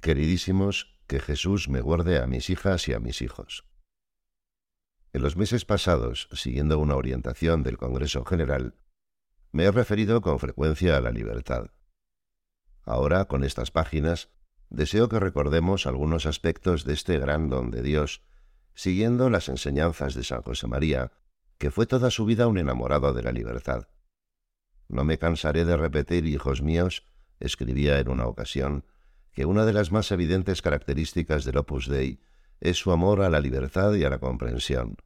Queridísimos, que Jesús me guarde a mis hijas y a mis hijos. En los meses pasados, siguiendo una orientación del Congreso General, me he referido con frecuencia a la libertad. Ahora, con estas páginas, deseo que recordemos algunos aspectos de este gran don de Dios, siguiendo las enseñanzas de San José María, que fue toda su vida un enamorado de la libertad. No me cansaré de repetir, hijos míos, escribía en una ocasión, que una de las más evidentes características del Opus Dei es su amor a la libertad y a la comprensión.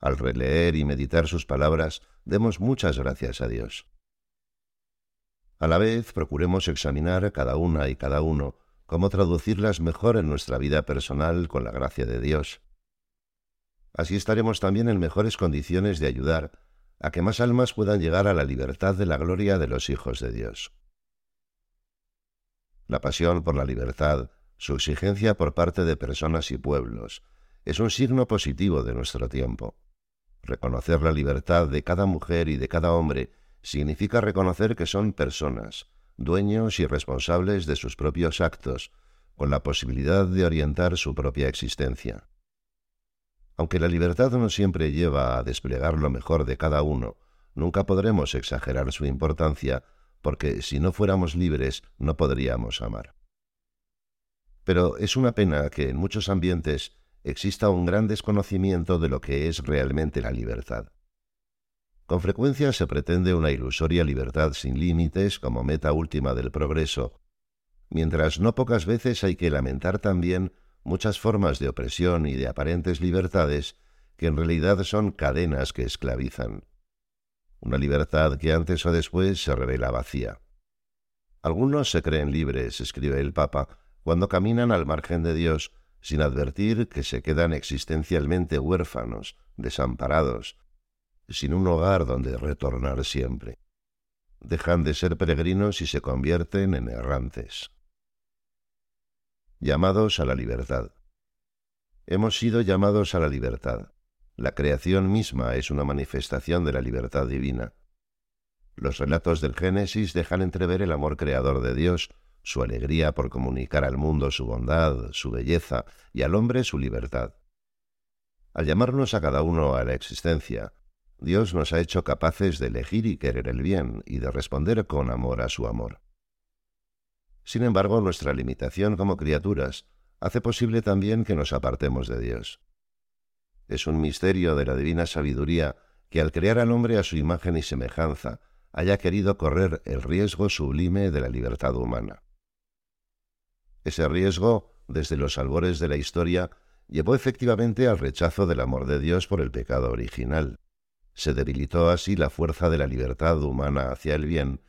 Al releer y meditar sus palabras, demos muchas gracias a Dios. A la vez, procuremos examinar cada una y cada uno cómo traducirlas mejor en nuestra vida personal con la gracia de Dios. Así estaremos también en mejores condiciones de ayudar a que más almas puedan llegar a la libertad de la gloria de los hijos de Dios. La pasión por la libertad, su exigencia por parte de personas y pueblos, es un signo positivo de nuestro tiempo. Reconocer la libertad de cada mujer y de cada hombre significa reconocer que son personas, dueños y responsables de sus propios actos, con la posibilidad de orientar su propia existencia. Aunque la libertad no siempre lleva a desplegar lo mejor de cada uno, nunca podremos exagerar su importancia, porque si no fuéramos libres no podríamos amar. Pero es una pena que en muchos ambientes exista un gran desconocimiento de lo que es realmente la libertad. Con frecuencia se pretende una ilusoria libertad sin límites como meta última del progreso, mientras no pocas veces hay que lamentar también muchas formas de opresión y de aparentes libertades que en realidad son cadenas que esclavizan. Una libertad que antes o después se revela vacía. Algunos se creen libres, escribe el Papa, cuando caminan al margen de Dios sin advertir que se quedan existencialmente huérfanos, desamparados, sin un hogar donde retornar siempre. Dejan de ser peregrinos y se convierten en errantes llamados a la libertad. Hemos sido llamados a la libertad. La creación misma es una manifestación de la libertad divina. Los relatos del Génesis dejan entrever el amor creador de Dios, su alegría por comunicar al mundo su bondad, su belleza y al hombre su libertad. Al llamarnos a cada uno a la existencia, Dios nos ha hecho capaces de elegir y querer el bien y de responder con amor a su amor. Sin embargo, nuestra limitación como criaturas hace posible también que nos apartemos de Dios. Es un misterio de la divina sabiduría que al crear al hombre a su imagen y semejanza haya querido correr el riesgo sublime de la libertad humana. Ese riesgo, desde los albores de la historia, llevó efectivamente al rechazo del amor de Dios por el pecado original. Se debilitó así la fuerza de la libertad humana hacia el bien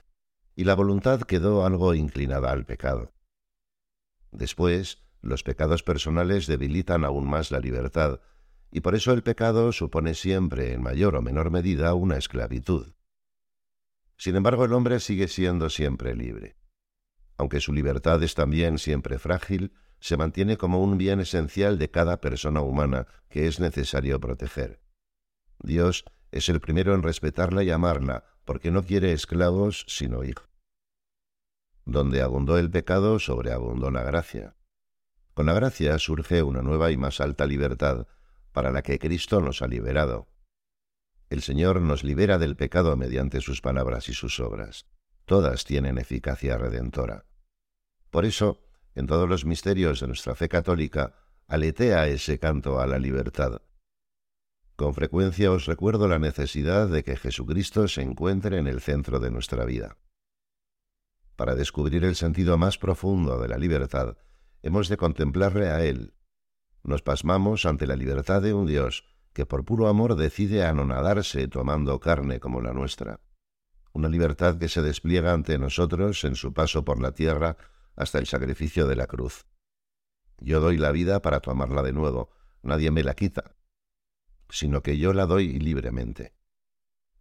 y la voluntad quedó algo inclinada al pecado. Después, los pecados personales debilitan aún más la libertad, y por eso el pecado supone siempre, en mayor o menor medida, una esclavitud. Sin embargo, el hombre sigue siendo siempre libre. Aunque su libertad es también siempre frágil, se mantiene como un bien esencial de cada persona humana que es necesario proteger. Dios es el primero en respetarla y amarla, porque no quiere esclavos sino hijos. Donde abundó el pecado, sobreabundó la gracia. Con la gracia surge una nueva y más alta libertad, para la que Cristo nos ha liberado. El Señor nos libera del pecado mediante sus palabras y sus obras. Todas tienen eficacia redentora. Por eso, en todos los misterios de nuestra fe católica, aletea ese canto a la libertad. Con frecuencia os recuerdo la necesidad de que Jesucristo se encuentre en el centro de nuestra vida. Para descubrir el sentido más profundo de la libertad, hemos de contemplarle a Él. Nos pasmamos ante la libertad de un Dios que por puro amor decide anonadarse tomando carne como la nuestra. Una libertad que se despliega ante nosotros en su paso por la tierra hasta el sacrificio de la cruz. Yo doy la vida para tomarla de nuevo, nadie me la quita, sino que yo la doy libremente.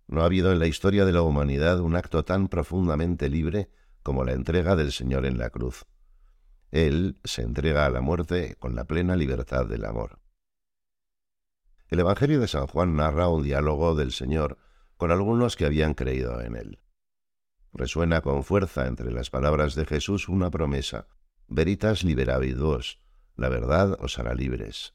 No ha habido en la historia de la humanidad un acto tan profundamente libre como la entrega del Señor en la cruz. Él se entrega a la muerte con la plena libertad del amor. El Evangelio de San Juan narra un diálogo del Señor con algunos que habían creído en él. resuena con fuerza entre las palabras de Jesús una promesa, veritas liberabit la verdad os hará libres.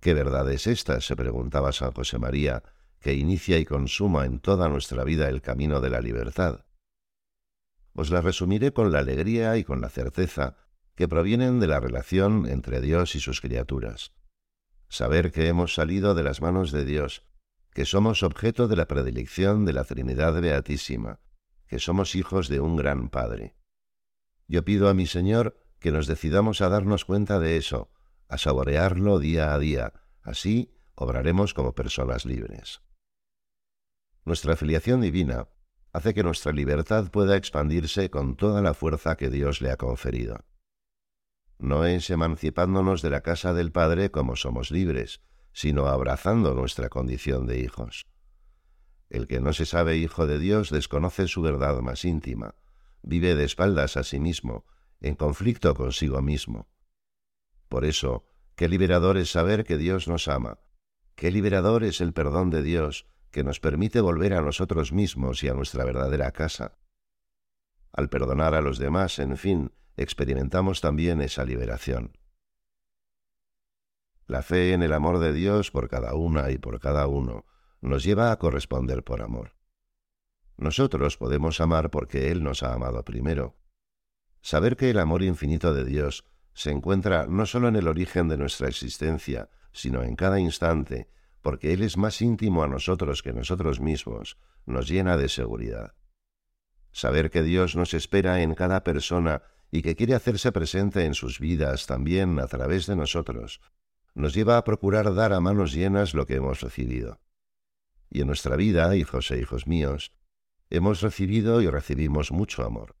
¿Qué verdad es esta? se preguntaba San José María, que inicia y consuma en toda nuestra vida el camino de la libertad. Os la resumiré con la alegría y con la certeza que provienen de la relación entre Dios y sus criaturas. Saber que hemos salido de las manos de Dios, que somos objeto de la predilección de la Trinidad Beatísima, que somos hijos de un gran Padre. Yo pido a mi Señor que nos decidamos a darnos cuenta de eso, a saborearlo día a día, así obraremos como personas libres. Nuestra filiación divina hace que nuestra libertad pueda expandirse con toda la fuerza que Dios le ha conferido. No es emancipándonos de la casa del Padre como somos libres, sino abrazando nuestra condición de hijos. El que no se sabe hijo de Dios desconoce su verdad más íntima, vive de espaldas a sí mismo, en conflicto consigo mismo. Por eso, qué liberador es saber que Dios nos ama, qué liberador es el perdón de Dios que nos permite volver a nosotros mismos y a nuestra verdadera casa. Al perdonar a los demás, en fin, experimentamos también esa liberación. La fe en el amor de Dios por cada una y por cada uno nos lleva a corresponder por amor. Nosotros podemos amar porque Él nos ha amado primero. Saber que el amor infinito de Dios se encuentra no solo en el origen de nuestra existencia, sino en cada instante, porque Él es más íntimo a nosotros que nosotros mismos, nos llena de seguridad. Saber que Dios nos espera en cada persona y que quiere hacerse presente en sus vidas también a través de nosotros, nos lleva a procurar dar a manos llenas lo que hemos recibido. Y en nuestra vida, hijos e hijos míos, hemos recibido y recibimos mucho amor.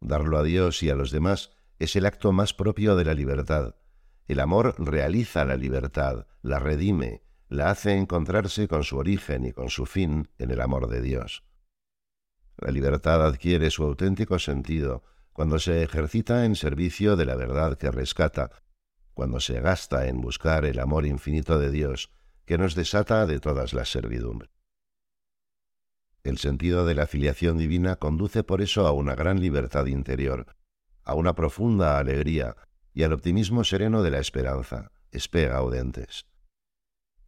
Darlo a Dios y a los demás es el acto más propio de la libertad. El amor realiza la libertad, la redime, la hace encontrarse con su origen y con su fin en el amor de Dios. La libertad adquiere su auténtico sentido cuando se ejercita en servicio de la verdad que rescata, cuando se gasta en buscar el amor infinito de Dios que nos desata de todas las servidumbres. El sentido de la filiación divina conduce por eso a una gran libertad interior, a una profunda alegría y al optimismo sereno de la esperanza, espera audentes.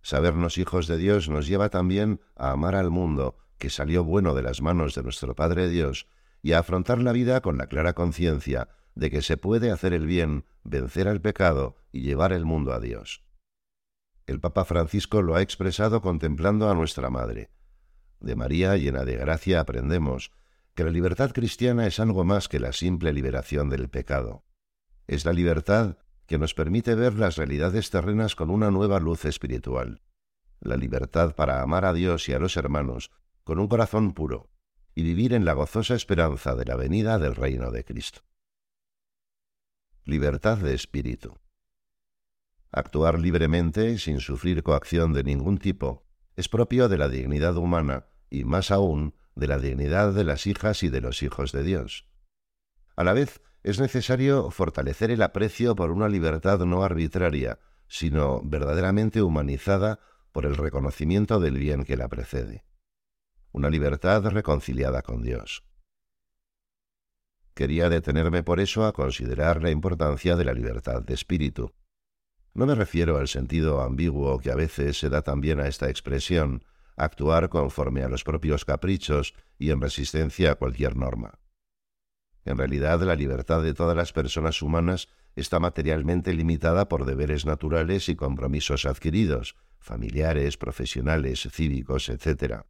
Sabernos hijos de Dios nos lleva también a amar al mundo que salió bueno de las manos de nuestro Padre Dios y a afrontar la vida con la clara conciencia de que se puede hacer el bien, vencer al pecado y llevar el mundo a Dios. El Papa Francisco lo ha expresado contemplando a nuestra Madre. De María, llena de gracia, aprendemos que la libertad cristiana es algo más que la simple liberación del pecado. Es la libertad que nos permite ver las realidades terrenas con una nueva luz espiritual, la libertad para amar a Dios y a los hermanos con un corazón puro y vivir en la gozosa esperanza de la venida del reino de Cristo. Libertad de espíritu. Actuar libremente, sin sufrir coacción de ningún tipo, es propio de la dignidad humana y más aún de la dignidad de las hijas y de los hijos de Dios. A la vez, es necesario fortalecer el aprecio por una libertad no arbitraria, sino verdaderamente humanizada por el reconocimiento del bien que la precede. Una libertad reconciliada con Dios. Quería detenerme por eso a considerar la importancia de la libertad de espíritu. No me refiero al sentido ambiguo que a veces se da también a esta expresión, actuar conforme a los propios caprichos y en resistencia a cualquier norma. En realidad, la libertad de todas las personas humanas está materialmente limitada por deberes naturales y compromisos adquiridos, familiares, profesionales, cívicos, etc.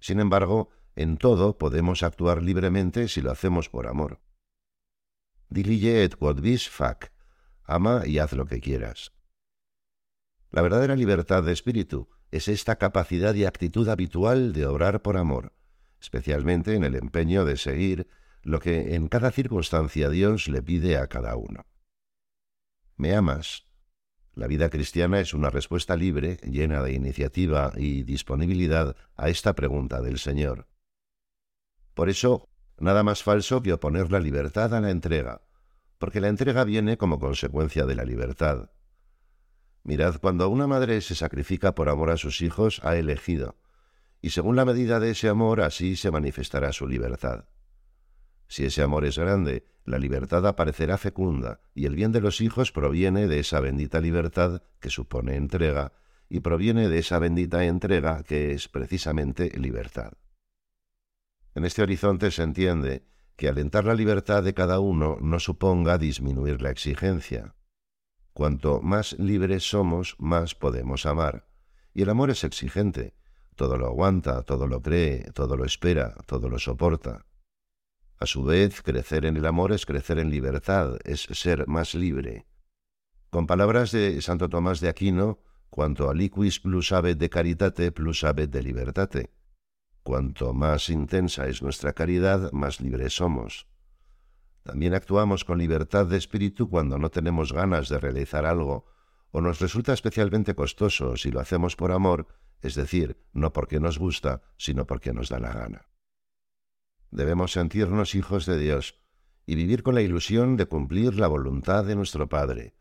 Sin embargo, en todo podemos actuar libremente si lo hacemos por amor. Dilige et quod vis fac, ama y haz lo que quieras. La verdadera libertad de espíritu es esta capacidad y actitud habitual de obrar por amor, especialmente en el empeño de seguir lo que en cada circunstancia Dios le pide a cada uno. ¿Me amas? La vida cristiana es una respuesta libre, llena de iniciativa y disponibilidad a esta pregunta del Señor. Por eso, nada más falso que oponer la libertad a la entrega, porque la entrega viene como consecuencia de la libertad. Mirad, cuando una madre se sacrifica por amor a sus hijos, ha elegido, y según la medida de ese amor así se manifestará su libertad. Si ese amor es grande, la libertad aparecerá fecunda, y el bien de los hijos proviene de esa bendita libertad que supone entrega, y proviene de esa bendita entrega que es precisamente libertad. En este horizonte se entiende que alentar la libertad de cada uno no suponga disminuir la exigencia. Cuanto más libres somos, más podemos amar. Y el amor es exigente. Todo lo aguanta, todo lo cree, todo lo espera, todo lo soporta. A su vez, crecer en el amor es crecer en libertad, es ser más libre. Con palabras de Santo Tomás de Aquino, cuanto aliquis plus habet de caritate plus habet de libertate. Cuanto más intensa es nuestra caridad, más libres somos. También actuamos con libertad de espíritu cuando no tenemos ganas de realizar algo o nos resulta especialmente costoso si lo hacemos por amor, es decir, no porque nos gusta, sino porque nos da la gana. Debemos sentirnos hijos de Dios y vivir con la ilusión de cumplir la voluntad de nuestro Padre,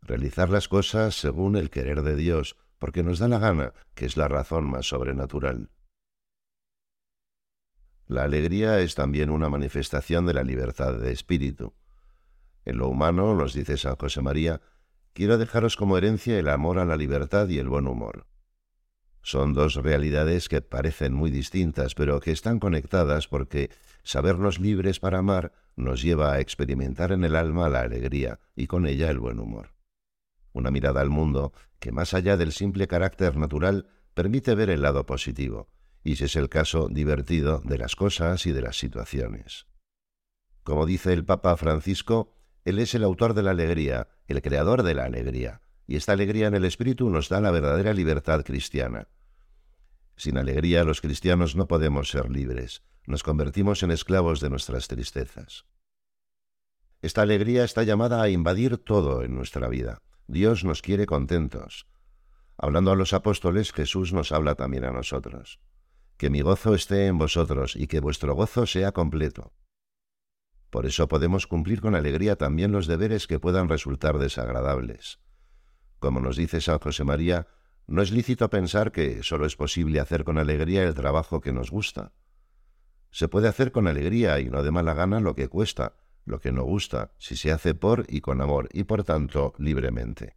realizar las cosas según el querer de Dios, porque nos da la gana, que es la razón más sobrenatural. La alegría es también una manifestación de la libertad de espíritu. En lo humano, nos dice San José María, quiero dejaros como herencia el amor a la libertad y el buen humor. Son dos realidades que parecen muy distintas, pero que están conectadas porque sabernos libres para amar nos lleva a experimentar en el alma la alegría y con ella el buen humor. Una mirada al mundo que más allá del simple carácter natural permite ver el lado positivo, y si es el caso divertido de las cosas y de las situaciones. Como dice el Papa Francisco, Él es el autor de la alegría, el creador de la alegría, y esta alegría en el espíritu nos da la verdadera libertad cristiana. Sin alegría los cristianos no podemos ser libres, nos convertimos en esclavos de nuestras tristezas. Esta alegría está llamada a invadir todo en nuestra vida. Dios nos quiere contentos. Hablando a los apóstoles, Jesús nos habla también a nosotros. Que mi gozo esté en vosotros y que vuestro gozo sea completo. Por eso podemos cumplir con alegría también los deberes que puedan resultar desagradables. Como nos dice San José María, no es lícito pensar que solo es posible hacer con alegría el trabajo que nos gusta. Se puede hacer con alegría y no de mala gana lo que cuesta, lo que no gusta, si se hace por y con amor, y por tanto libremente.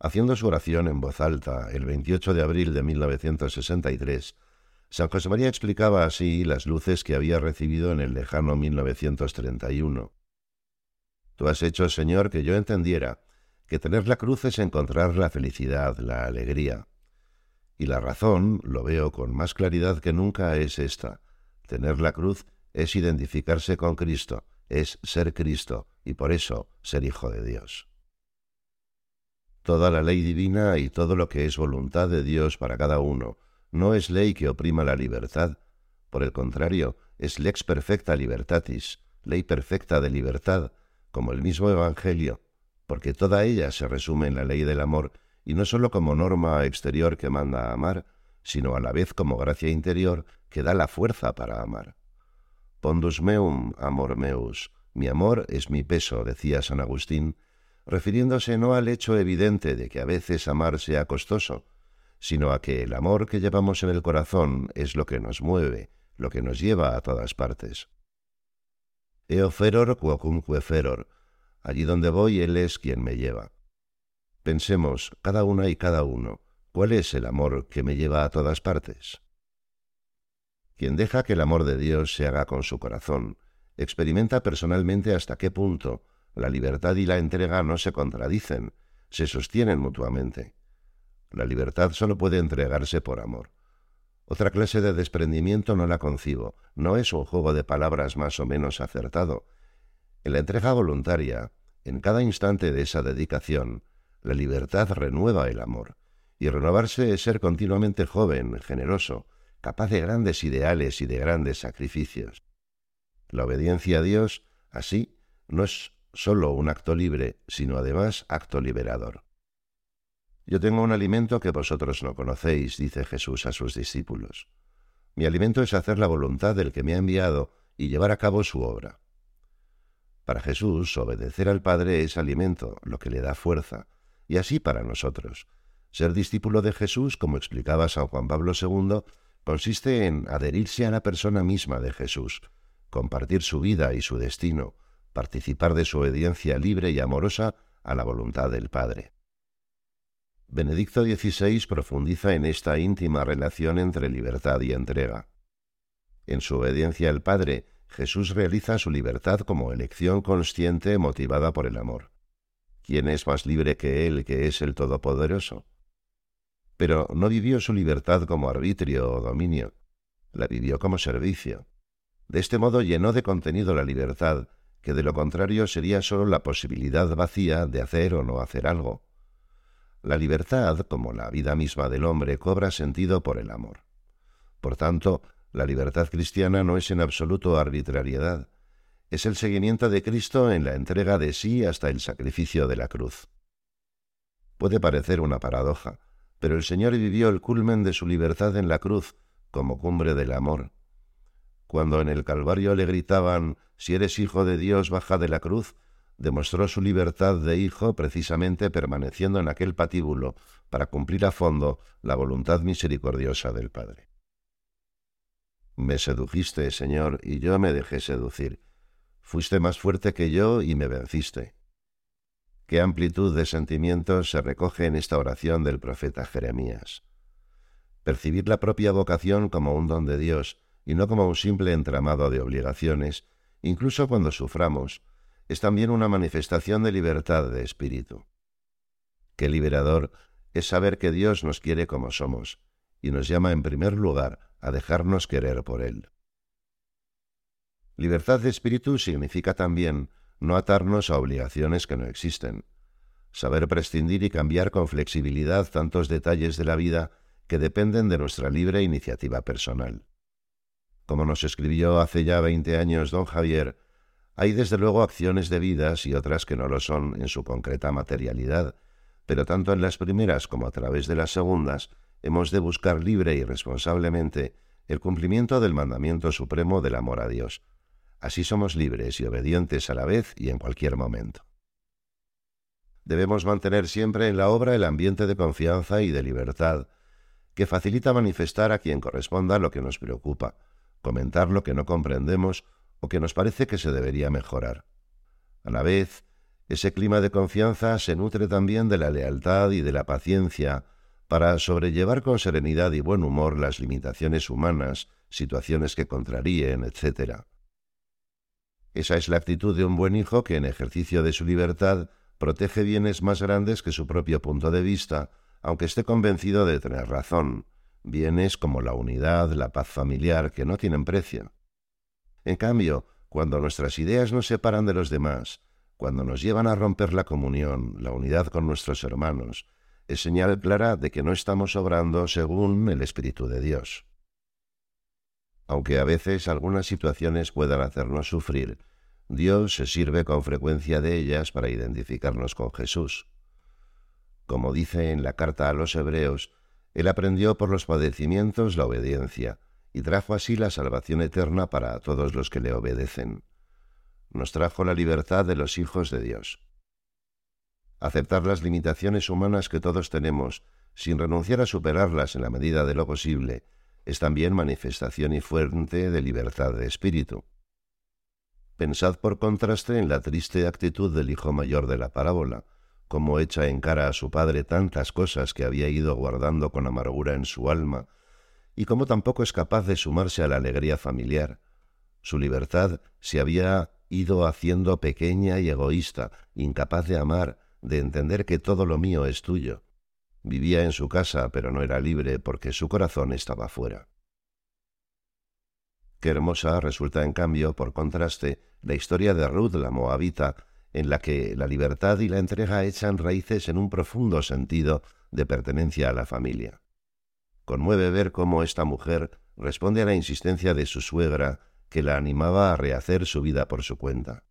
Haciendo su oración en voz alta el 28 de abril de 1963, San José María explicaba así las luces que había recibido en el lejano 1931. Tú has hecho, Señor, que yo entendiera que tener la cruz es encontrar la felicidad, la alegría. Y la razón, lo veo con más claridad que nunca, es esta. Tener la cruz es identificarse con Cristo, es ser Cristo, y por eso ser hijo de Dios. Toda la ley divina y todo lo que es voluntad de Dios para cada uno no es ley que oprima la libertad, por el contrario, es lex perfecta libertatis, ley perfecta de libertad, como el mismo Evangelio, porque toda ella se resume en la ley del amor, y no sólo como norma exterior que manda a amar, sino a la vez como gracia interior que da la fuerza para amar. Pondus meum, amor meus, mi amor es mi peso, decía San Agustín, refiriéndose no al hecho evidente de que a veces amar sea costoso, sino a que el amor que llevamos en el corazón es lo que nos mueve, lo que nos lleva a todas partes. Eo feror quocumque feror, Allí donde voy, Él es quien me lleva. Pensemos, cada una y cada uno, ¿cuál es el amor que me lleva a todas partes? Quien deja que el amor de Dios se haga con su corazón, experimenta personalmente hasta qué punto la libertad y la entrega no se contradicen, se sostienen mutuamente. La libertad solo puede entregarse por amor. Otra clase de desprendimiento no la concibo, no es un juego de palabras más o menos acertado, en la entrega voluntaria, en cada instante de esa dedicación, la libertad renueva el amor, y renovarse es ser continuamente joven, generoso, capaz de grandes ideales y de grandes sacrificios. La obediencia a Dios, así, no es sólo un acto libre, sino además acto liberador. Yo tengo un alimento que vosotros no conocéis, dice Jesús a sus discípulos. Mi alimento es hacer la voluntad del que me ha enviado y llevar a cabo su obra. Para Jesús, obedecer al Padre es alimento, lo que le da fuerza, y así para nosotros. Ser discípulo de Jesús, como explicaba San Juan Pablo II, consiste en adherirse a la persona misma de Jesús, compartir su vida y su destino, participar de su obediencia libre y amorosa a la voluntad del Padre. Benedicto XVI profundiza en esta íntima relación entre libertad y entrega. En su obediencia al Padre, Jesús realiza su libertad como elección consciente motivada por el amor. ¿Quién es más libre que Él, que es el Todopoderoso? Pero no vivió su libertad como arbitrio o dominio, la vivió como servicio. De este modo llenó de contenido la libertad, que de lo contrario sería sólo la posibilidad vacía de hacer o no hacer algo. La libertad, como la vida misma del hombre, cobra sentido por el amor. Por tanto, la libertad cristiana no es en absoluto arbitrariedad, es el seguimiento de Cristo en la entrega de sí hasta el sacrificio de la cruz. Puede parecer una paradoja, pero el Señor vivió el culmen de su libertad en la cruz, como cumbre del amor. Cuando en el Calvario le gritaban, Si eres hijo de Dios, baja de la cruz, demostró su libertad de hijo precisamente permaneciendo en aquel patíbulo para cumplir a fondo la voluntad misericordiosa del Padre. Me sedujiste, Señor, y yo me dejé seducir. Fuiste más fuerte que yo y me venciste. Qué amplitud de sentimientos se recoge en esta oración del profeta Jeremías. Percibir la propia vocación como un don de Dios y no como un simple entramado de obligaciones, incluso cuando suframos, es también una manifestación de libertad de espíritu. Qué liberador es saber que Dios nos quiere como somos y nos llama en primer lugar a dejarnos querer por Él. Libertad de espíritu significa también no atarnos a obligaciones que no existen, saber prescindir y cambiar con flexibilidad tantos detalles de la vida que dependen de nuestra libre iniciativa personal. Como nos escribió hace ya veinte años don Javier, hay desde luego acciones debidas y otras que no lo son en su concreta materialidad, pero tanto en las primeras como a través de las segundas hemos de buscar libre y responsablemente el cumplimiento del mandamiento supremo del amor a Dios. Así somos libres y obedientes a la vez y en cualquier momento. Debemos mantener siempre en la obra el ambiente de confianza y de libertad, que facilita manifestar a quien corresponda lo que nos preocupa, comentar lo que no comprendemos o que nos parece que se debería mejorar. A la vez, ese clima de confianza se nutre también de la lealtad y de la paciencia para sobrellevar con serenidad y buen humor las limitaciones humanas, situaciones que contraríen, etc. Esa es la actitud de un buen hijo que en ejercicio de su libertad protege bienes más grandes que su propio punto de vista, aunque esté convencido de tener razón, bienes como la unidad, la paz familiar, que no tienen precio. En cambio, cuando nuestras ideas nos separan de los demás, cuando nos llevan a romper la comunión, la unidad con nuestros hermanos, es señal clara de que no estamos obrando según el Espíritu de Dios. Aunque a veces algunas situaciones puedan hacernos sufrir, Dios se sirve con frecuencia de ellas para identificarnos con Jesús. Como dice en la carta a los Hebreos, Él aprendió por los padecimientos la obediencia, y trajo así la salvación eterna para todos los que le obedecen. Nos trajo la libertad de los hijos de Dios. Aceptar las limitaciones humanas que todos tenemos, sin renunciar a superarlas en la medida de lo posible, es también manifestación y fuente de libertad de espíritu. Pensad por contraste en la triste actitud del hijo mayor de la parábola, como echa en cara a su padre tantas cosas que había ido guardando con amargura en su alma, y como tampoco es capaz de sumarse a la alegría familiar. Su libertad se había ido haciendo pequeña y egoísta, incapaz de amar, de entender que todo lo mío es tuyo. Vivía en su casa, pero no era libre porque su corazón estaba fuera. Qué hermosa resulta, en cambio, por contraste, la historia de Ruth la Moabita, en la que la libertad y la entrega echan raíces en un profundo sentido de pertenencia a la familia. Conmueve ver cómo esta mujer responde a la insistencia de su suegra, que la animaba a rehacer su vida por su cuenta.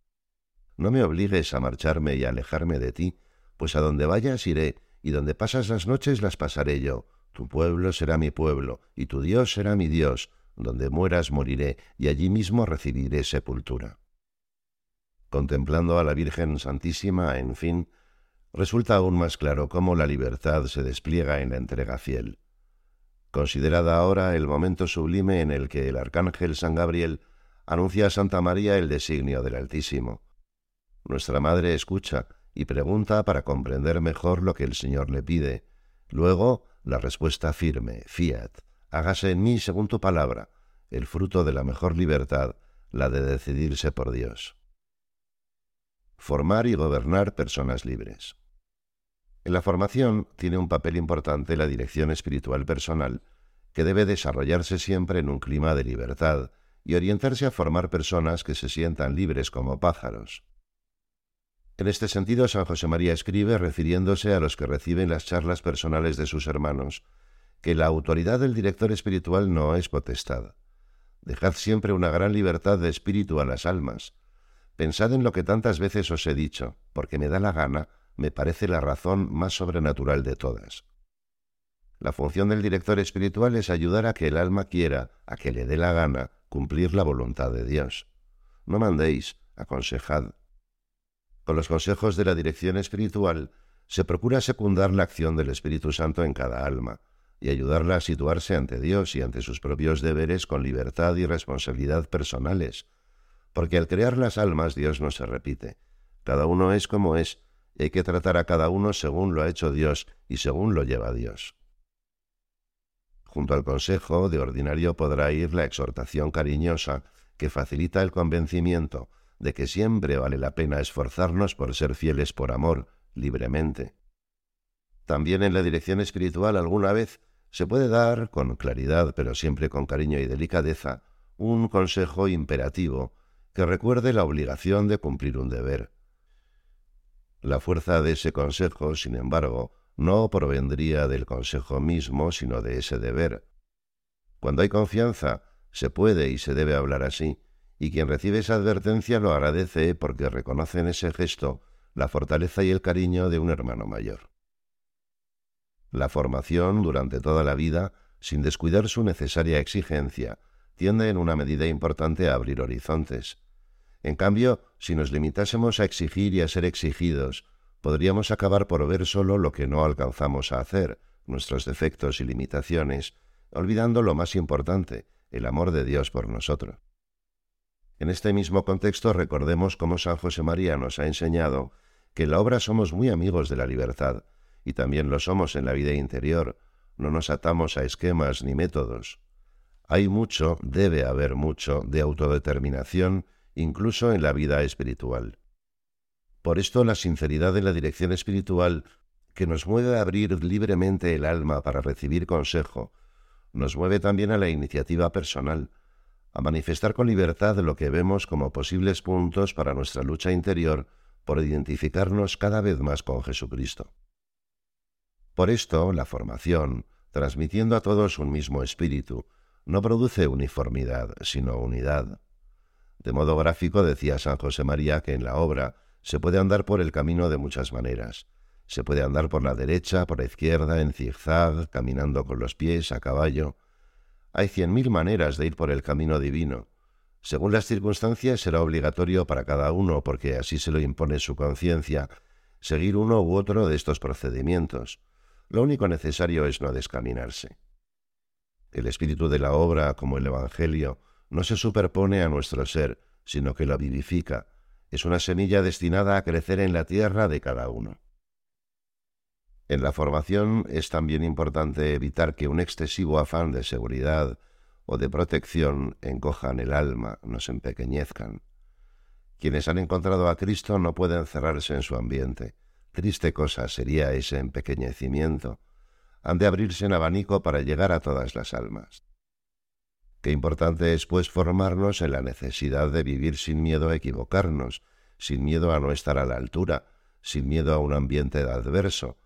No me obligues a marcharme y alejarme de ti, pues a donde vayas iré, y donde pasas las noches las pasaré yo. Tu pueblo será mi pueblo, y tu Dios será mi Dios. Donde mueras moriré, y allí mismo recibiré sepultura. Contemplando a la Virgen Santísima, en fin, resulta aún más claro cómo la libertad se despliega en la entrega fiel considerada ahora el momento sublime en el que el arcángel San Gabriel anuncia a Santa María el designio del Altísimo. Nuestra Madre escucha y pregunta para comprender mejor lo que el Señor le pide. Luego, la respuesta firme, fiat, hágase en mí según tu palabra, el fruto de la mejor libertad, la de decidirse por Dios. Formar y gobernar personas libres. En la formación tiene un papel importante la dirección espiritual personal, que debe desarrollarse siempre en un clima de libertad y orientarse a formar personas que se sientan libres como pájaros. En este sentido, San José María escribe, refiriéndose a los que reciben las charlas personales de sus hermanos, que la autoridad del director espiritual no es potestad. Dejad siempre una gran libertad de espíritu a las almas. Pensad en lo que tantas veces os he dicho, porque me da la gana me parece la razón más sobrenatural de todas. La función del director espiritual es ayudar a que el alma quiera, a que le dé la gana, cumplir la voluntad de Dios. No mandéis, aconsejad. Con los consejos de la dirección espiritual se procura secundar la acción del Espíritu Santo en cada alma y ayudarla a situarse ante Dios y ante sus propios deberes con libertad y responsabilidad personales, porque al crear las almas Dios no se repite. Cada uno es como es y hay que tratar a cada uno según lo ha hecho Dios y según lo lleva Dios. Junto al consejo, de ordinario podrá ir la exhortación cariñosa que facilita el convencimiento de que siempre vale la pena esforzarnos por ser fieles por amor, libremente. También en la dirección espiritual alguna vez se puede dar, con claridad pero siempre con cariño y delicadeza, un consejo imperativo que recuerde la obligación de cumplir un deber. La fuerza de ese consejo, sin embargo, no provendría del consejo mismo, sino de ese deber. Cuando hay confianza, se puede y se debe hablar así, y quien recibe esa advertencia lo agradece porque reconoce en ese gesto la fortaleza y el cariño de un hermano mayor. La formación durante toda la vida, sin descuidar su necesaria exigencia, tiende en una medida importante a abrir horizontes, en cambio, si nos limitásemos a exigir y a ser exigidos, podríamos acabar por ver solo lo que no alcanzamos a hacer, nuestros defectos y limitaciones, olvidando lo más importante, el amor de Dios por nosotros. En este mismo contexto recordemos cómo San José María nos ha enseñado que en la obra somos muy amigos de la libertad, y también lo somos en la vida interior, no nos atamos a esquemas ni métodos. Hay mucho, debe haber mucho, de autodeterminación incluso en la vida espiritual. Por esto la sinceridad de la dirección espiritual, que nos mueve a abrir libremente el alma para recibir consejo, nos mueve también a la iniciativa personal, a manifestar con libertad lo que vemos como posibles puntos para nuestra lucha interior por identificarnos cada vez más con Jesucristo. Por esto, la formación, transmitiendo a todos un mismo espíritu, no produce uniformidad, sino unidad. De modo gráfico decía San José María que en la obra se puede andar por el camino de muchas maneras. Se puede andar por la derecha, por la izquierda, en zigzag, caminando con los pies, a caballo. Hay cien mil maneras de ir por el camino divino. Según las circunstancias será obligatorio para cada uno, porque así se lo impone su conciencia, seguir uno u otro de estos procedimientos. Lo único necesario es no descaminarse. El espíritu de la obra, como el Evangelio, no se superpone a nuestro ser, sino que lo vivifica. Es una semilla destinada a crecer en la tierra de cada uno. En la formación es también importante evitar que un excesivo afán de seguridad o de protección encojan el alma, nos empequeñezcan. Quienes han encontrado a Cristo no pueden cerrarse en su ambiente. Triste cosa sería ese empequeñecimiento. Han de abrirse en abanico para llegar a todas las almas. Qué importante es, pues, formarnos en la necesidad de vivir sin miedo a equivocarnos, sin miedo a no estar a la altura, sin miedo a un ambiente adverso,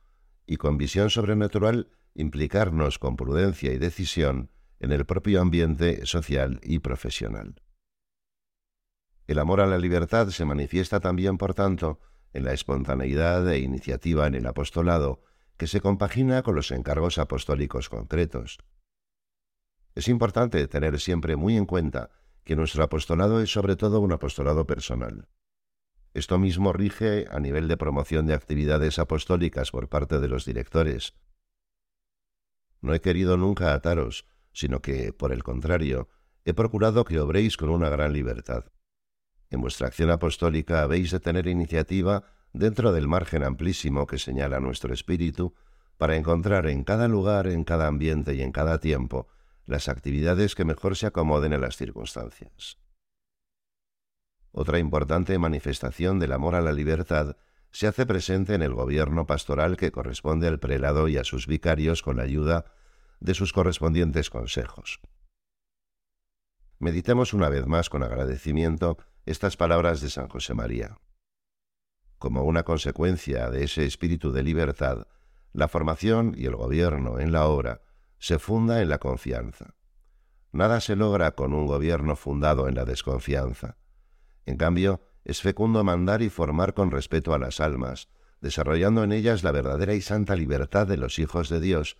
y con visión sobrenatural implicarnos con prudencia y decisión en el propio ambiente social y profesional. El amor a la libertad se manifiesta también, por tanto, en la espontaneidad e iniciativa en el apostolado, que se compagina con los encargos apostólicos concretos. Es importante tener siempre muy en cuenta que nuestro apostolado es sobre todo un apostolado personal. Esto mismo rige a nivel de promoción de actividades apostólicas por parte de los directores. No he querido nunca ataros, sino que, por el contrario, he procurado que obréis con una gran libertad. En vuestra acción apostólica habéis de tener iniciativa dentro del margen amplísimo que señala nuestro espíritu, para encontrar en cada lugar, en cada ambiente y en cada tiempo las actividades que mejor se acomoden a las circunstancias. Otra importante manifestación del amor a la libertad se hace presente en el gobierno pastoral que corresponde al prelado y a sus vicarios con la ayuda de sus correspondientes consejos. Meditemos una vez más con agradecimiento estas palabras de San José María. Como una consecuencia de ese espíritu de libertad, la formación y el gobierno en la obra se funda en la confianza. Nada se logra con un gobierno fundado en la desconfianza. En cambio, es fecundo mandar y formar con respeto a las almas, desarrollando en ellas la verdadera y santa libertad de los hijos de Dios,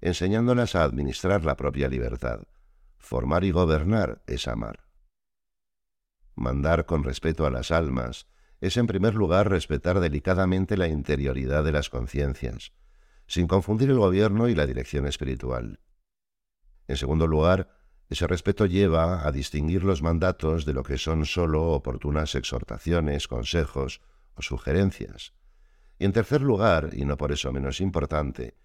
enseñándolas a administrar la propia libertad. Formar y gobernar es amar. Mandar con respeto a las almas es en primer lugar respetar delicadamente la interioridad de las conciencias, sin confundir el gobierno y la dirección espiritual. En segundo lugar, ese respeto lleva a distinguir los mandatos de lo que son sólo oportunas exhortaciones, consejos o sugerencias. Y en tercer lugar, y no por eso menos importante,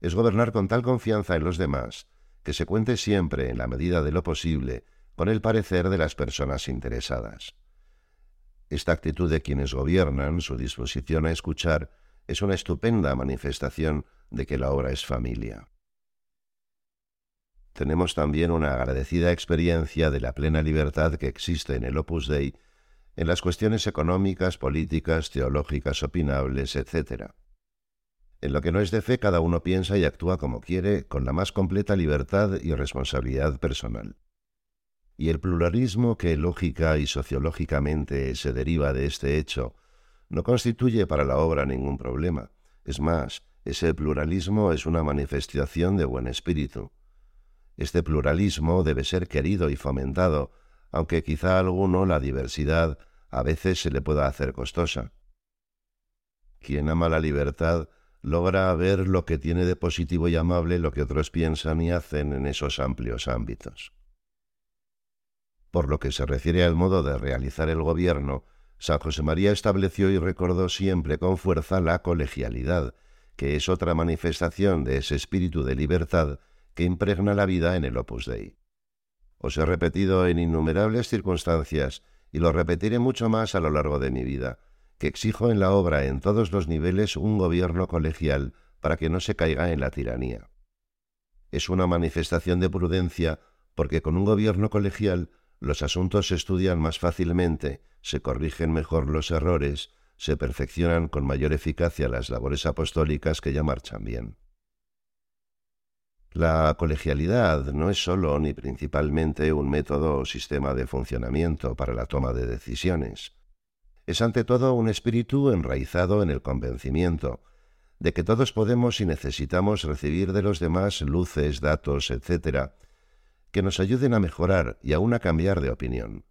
es gobernar con tal confianza en los demás que se cuente siempre, en la medida de lo posible, con el parecer de las personas interesadas. Esta actitud de quienes gobiernan, su disposición a escuchar, es una estupenda manifestación de que la obra es familia tenemos también una agradecida experiencia de la plena libertad que existe en el Opus Dei en las cuestiones económicas, políticas, teológicas, opinables, etc. En lo que no es de fe, cada uno piensa y actúa como quiere, con la más completa libertad y responsabilidad personal. Y el pluralismo que lógica y sociológicamente se deriva de este hecho no constituye para la obra ningún problema. Es más, ese pluralismo es una manifestación de buen espíritu. Este pluralismo debe ser querido y fomentado, aunque quizá a alguno la diversidad a veces se le pueda hacer costosa. Quien ama la libertad logra ver lo que tiene de positivo y amable lo que otros piensan y hacen en esos amplios ámbitos. Por lo que se refiere al modo de realizar el gobierno, San José María estableció y recordó siempre con fuerza la colegialidad, que es otra manifestación de ese espíritu de libertad que impregna la vida en el Opus Dei. Os he repetido en innumerables circunstancias, y lo repetiré mucho más a lo largo de mi vida, que exijo en la obra en todos los niveles un gobierno colegial para que no se caiga en la tiranía. Es una manifestación de prudencia porque con un gobierno colegial los asuntos se estudian más fácilmente, se corrigen mejor los errores, se perfeccionan con mayor eficacia las labores apostólicas que ya marchan bien. La colegialidad no es sólo ni principalmente un método o sistema de funcionamiento para la toma de decisiones. Es ante todo un espíritu enraizado en el convencimiento de que todos podemos y necesitamos recibir de los demás luces, datos, etc., que nos ayuden a mejorar y aún a cambiar de opinión.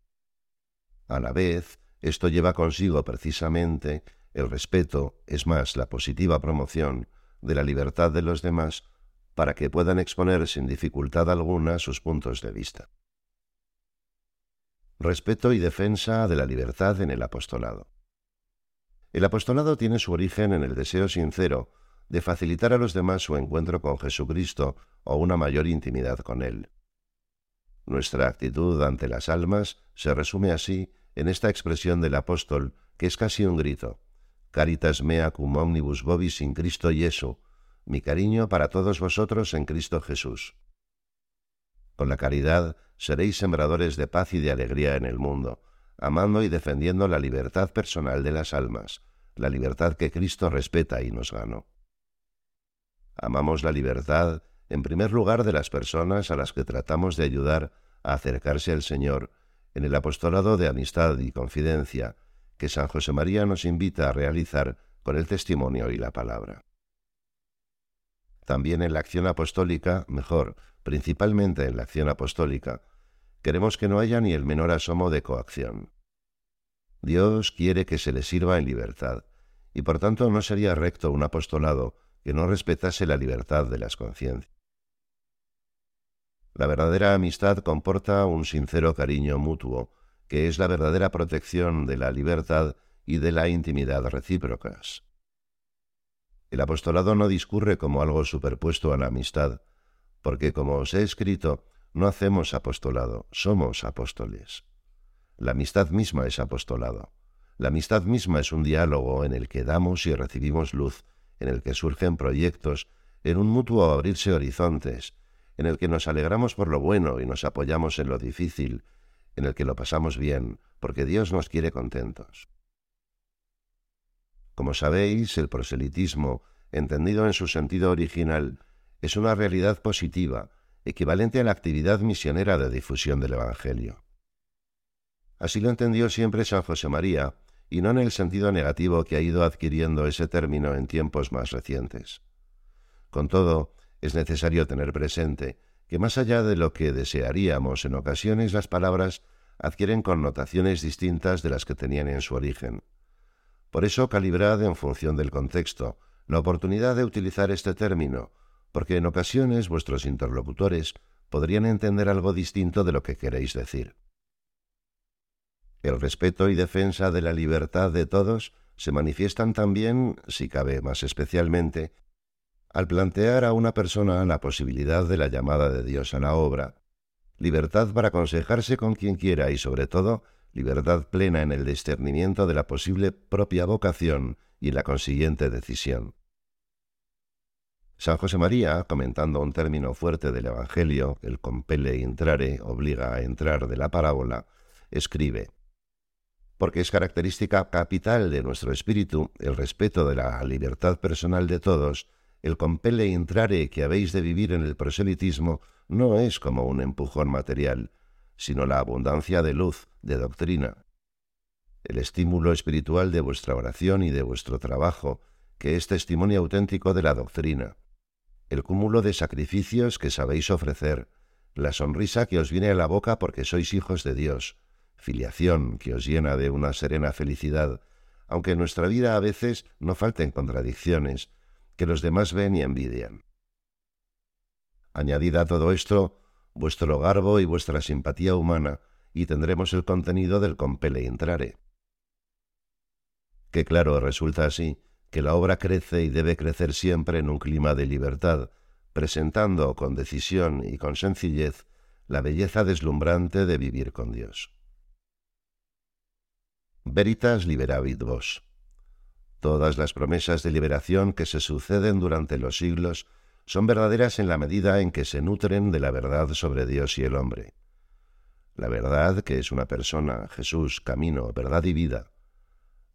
A la vez, esto lleva consigo precisamente el respeto, es más, la positiva promoción de la libertad de los demás para que puedan exponer sin dificultad alguna sus puntos de vista. Respeto y defensa de la libertad en el apostolado. El apostolado tiene su origen en el deseo sincero de facilitar a los demás su encuentro con Jesucristo o una mayor intimidad con Él. Nuestra actitud ante las almas se resume así en esta expresión del apóstol, que es casi un grito, Caritas mea cum omnibus vobis in Cristo Jesu, mi cariño para todos vosotros en Cristo Jesús. Con la caridad seréis sembradores de paz y de alegría en el mundo, amando y defendiendo la libertad personal de las almas, la libertad que Cristo respeta y nos ganó. Amamos la libertad, en primer lugar, de las personas a las que tratamos de ayudar a acercarse al Señor en el apostolado de amistad y confidencia que San José María nos invita a realizar con el testimonio y la palabra. También en la acción apostólica, mejor, principalmente en la acción apostólica, queremos que no haya ni el menor asomo de coacción. Dios quiere que se le sirva en libertad, y por tanto no sería recto un apostolado que no respetase la libertad de las conciencias. La verdadera amistad comporta un sincero cariño mutuo, que es la verdadera protección de la libertad y de la intimidad recíprocas. El apostolado no discurre como algo superpuesto a la amistad, porque como os he escrito, no hacemos apostolado, somos apóstoles. La amistad misma es apostolado. La amistad misma es un diálogo en el que damos y recibimos luz, en el que surgen proyectos, en un mutuo abrirse horizontes, en el que nos alegramos por lo bueno y nos apoyamos en lo difícil, en el que lo pasamos bien, porque Dios nos quiere contentos. Como sabéis, el proselitismo, entendido en su sentido original, es una realidad positiva, equivalente a la actividad misionera de difusión del Evangelio. Así lo entendió siempre San José María, y no en el sentido negativo que ha ido adquiriendo ese término en tiempos más recientes. Con todo, es necesario tener presente que más allá de lo que desearíamos en ocasiones las palabras adquieren connotaciones distintas de las que tenían en su origen. Por eso calibrad en función del contexto la oportunidad de utilizar este término, porque en ocasiones vuestros interlocutores podrían entender algo distinto de lo que queréis decir. El respeto y defensa de la libertad de todos se manifiestan también, si cabe más especialmente, al plantear a una persona la posibilidad de la llamada de Dios a la obra, libertad para aconsejarse con quien quiera y sobre todo libertad plena en el discernimiento de la posible propia vocación y la consiguiente decisión. San José María, comentando un término fuerte del Evangelio, el compele intrare, obliga a entrar de la parábola, escribe, porque es característica capital de nuestro espíritu el respeto de la libertad personal de todos el compele intrare que habéis de vivir en el proselitismo no es como un empujón material, sino la abundancia de luz, de doctrina. El estímulo espiritual de vuestra oración y de vuestro trabajo, que es testimonio auténtico de la doctrina. El cúmulo de sacrificios que sabéis ofrecer, la sonrisa que os viene a la boca porque sois hijos de Dios, filiación que os llena de una serena felicidad, aunque en nuestra vida a veces no falten contradicciones, que los demás ven y envidian. Añadid a todo esto vuestro garbo y vuestra simpatía humana, y tendremos el contenido del compele intrare. Que claro, resulta así que la obra crece y debe crecer siempre en un clima de libertad, presentando con decisión y con sencillez la belleza deslumbrante de vivir con Dios. Veritas liberavit vos. Todas las promesas de liberación que se suceden durante los siglos son verdaderas en la medida en que se nutren de la verdad sobre Dios y el hombre. La verdad que es una persona, Jesús, camino, verdad y vida.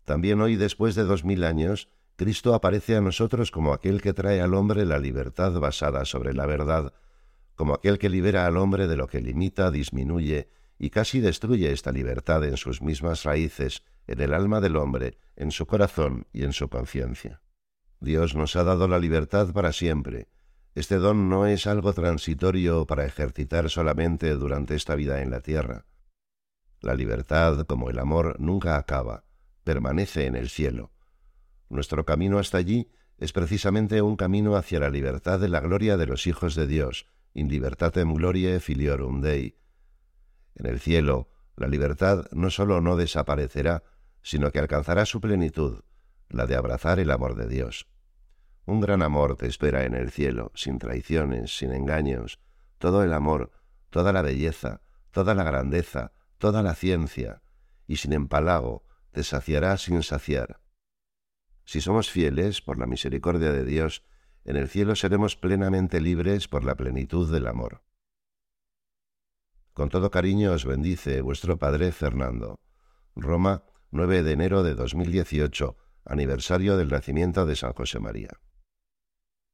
También hoy, después de dos mil años, Cristo aparece a nosotros como aquel que trae al hombre la libertad basada sobre la verdad, como aquel que libera al hombre de lo que limita, disminuye y casi destruye esta libertad en sus mismas raíces en el alma del hombre, en su corazón y en su conciencia. Dios nos ha dado la libertad para siempre. Este don no es algo transitorio para ejercitar solamente durante esta vida en la tierra. La libertad, como el amor, nunca acaba, permanece en el cielo. Nuestro camino hasta allí es precisamente un camino hacia la libertad de la gloria de los hijos de Dios, in libertatem gloriae filiorum Dei. En el cielo, la libertad no sólo no desaparecerá, sino que alcanzará su plenitud, la de abrazar el amor de Dios. Un gran amor te espera en el cielo, sin traiciones, sin engaños, todo el amor, toda la belleza, toda la grandeza, toda la ciencia, y sin empalago te saciará sin saciar. Si somos fieles, por la misericordia de Dios, en el cielo seremos plenamente libres por la plenitud del amor. Con todo cariño os bendice vuestro Padre Fernando. Roma, 9 de enero de 2018, aniversario del nacimiento de San José María.